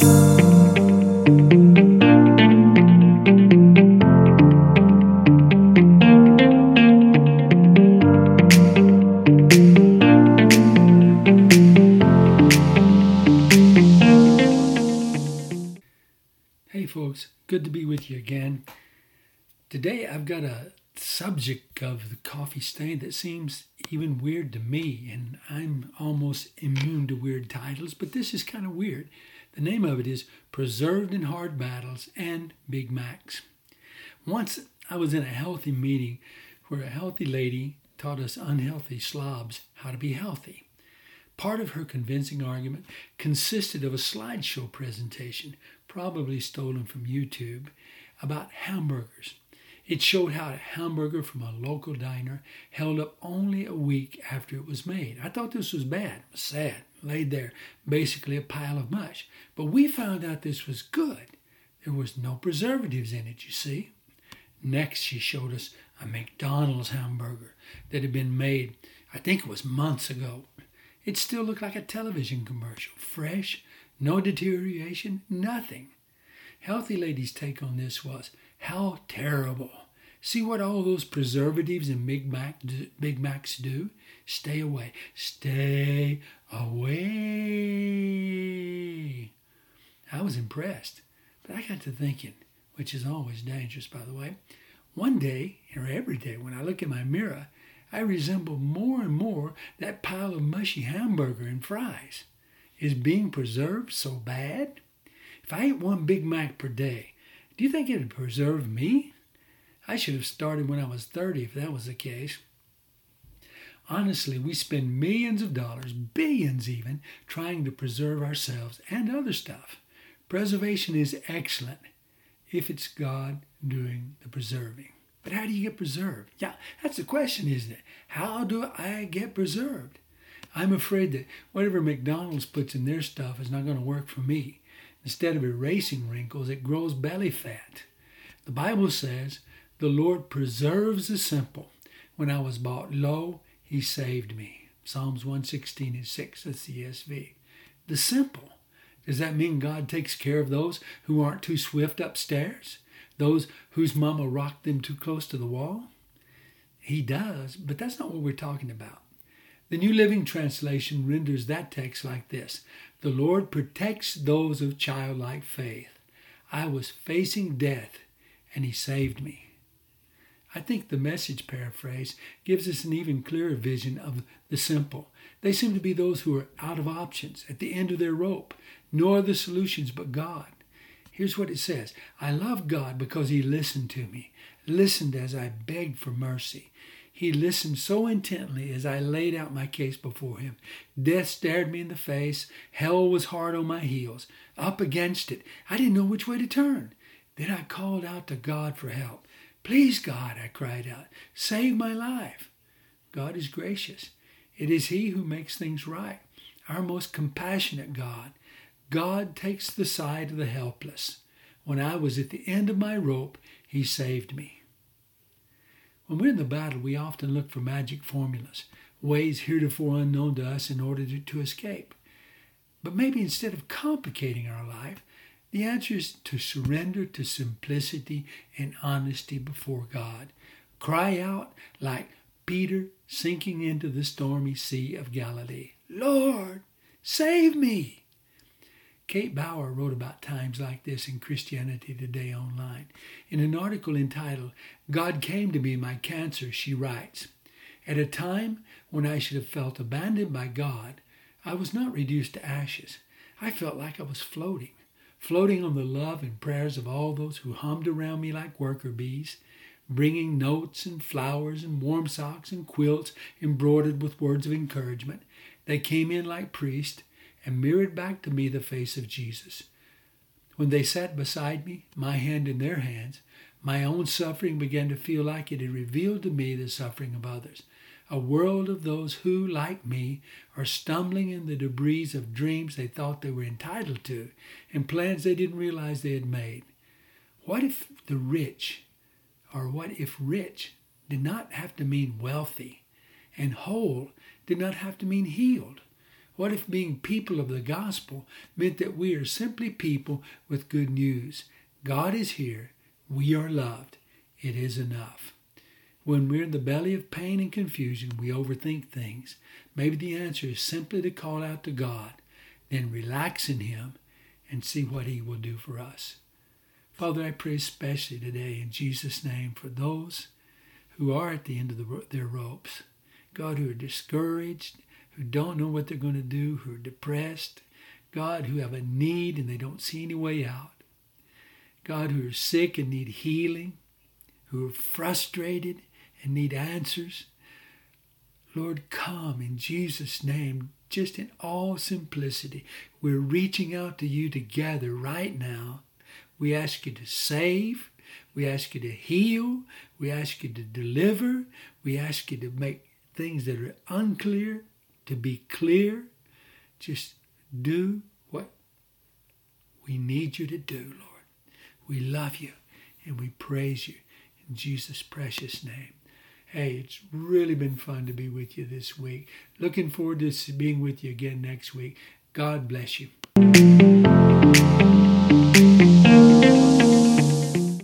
Hey, folks, good to be with you again. Today I've got a subject of the coffee stain that seems even weird to me, and I'm almost immune to weird titles, but this is kind of weird. The name of it is Preserved in Hard Battles and Big Macs. Once I was in a healthy meeting where a healthy lady taught us unhealthy slobs how to be healthy. Part of her convincing argument consisted of a slideshow presentation, probably stolen from YouTube, about hamburgers. It showed how a hamburger from a local diner held up only a week after it was made. I thought this was bad, sad, laid there, basically a pile of mush. But we found out this was good. There was no preservatives in it, you see. Next, she showed us a McDonald's hamburger that had been made, I think it was months ago. It still looked like a television commercial, fresh, no deterioration, nothing. Healthy Lady's take on this was, how terrible. See what all those preservatives in Big, Mac do, Big Macs do? Stay away. Stay away. I was impressed, but I got to thinking, which is always dangerous, by the way. One day, or every day, when I look in my mirror, I resemble more and more that pile of mushy hamburger and fries. Is being preserved so bad? If I ate one Big Mac per day, do you think it would preserve me? I should have started when I was 30 if that was the case. Honestly, we spend millions of dollars, billions even, trying to preserve ourselves and other stuff. Preservation is excellent if it's God doing the preserving. But how do you get preserved? Yeah, that's the question, isn't it? How do I get preserved? I'm afraid that whatever McDonald's puts in their stuff is not going to work for me. Instead of erasing wrinkles, it grows belly fat. The Bible says, The Lord preserves the simple. When I was brought low, he saved me. Psalms 116 and 6, that's the ESV. The simple. Does that mean God takes care of those who aren't too swift upstairs? Those whose mama rocked them too close to the wall? He does, but that's not what we're talking about. The New Living Translation renders that text like this The Lord protects those of childlike faith. I was facing death, and He saved me. I think the message paraphrase gives us an even clearer vision of the simple. They seem to be those who are out of options, at the end of their rope, no other solutions but God. Here's what it says I love God because He listened to me, listened as I begged for mercy. He listened so intently as I laid out my case before him. Death stared me in the face. Hell was hard on my heels. Up against it. I didn't know which way to turn. Then I called out to God for help. Please, God, I cried out, save my life. God is gracious. It is He who makes things right, our most compassionate God. God takes the side of the helpless. When I was at the end of my rope, He saved me. When we're in the battle, we often look for magic formulas, ways heretofore unknown to us in order to, to escape. But maybe instead of complicating our life, the answer is to surrender to simplicity and honesty before God. Cry out like Peter sinking into the stormy sea of Galilee Lord, save me! Kate Bowler wrote about times like this in Christianity Today online. In an article entitled, God Came to Me, My Cancer, she writes, At a time when I should have felt abandoned by God, I was not reduced to ashes. I felt like I was floating, floating on the love and prayers of all those who hummed around me like worker bees, bringing notes and flowers and warm socks and quilts embroidered with words of encouragement. They came in like priests and mirrored back to me the face of Jesus. When they sat beside me, my hand in their hands, my own suffering began to feel like it had revealed to me the suffering of others. A world of those who, like me, are stumbling in the debris of dreams they thought they were entitled to and plans they didn't realize they had made. What if the rich, or what if rich, did not have to mean wealthy, and whole did not have to mean healed? What if being people of the gospel meant that we are simply people with good news? God is here. We are loved. It is enough. When we're in the belly of pain and confusion, we overthink things. Maybe the answer is simply to call out to God, then relax in Him and see what He will do for us. Father, I pray especially today in Jesus' name for those who are at the end of the, their ropes. God, who are discouraged, who don't know what they're going to do, who are depressed. God, who have a need and they don't see any way out. God, who are sick and need healing, who are frustrated and need answers. Lord, come in Jesus' name, just in all simplicity. We're reaching out to you together right now. We ask you to save. We ask you to heal. We ask you to deliver. We ask you to make things that are unclear to be clear. Just do what we need you to do, Lord. We love you and we praise you in Jesus' precious name. Hey, it's really been fun to be with you this week. Looking forward to being with you again next week. God bless you.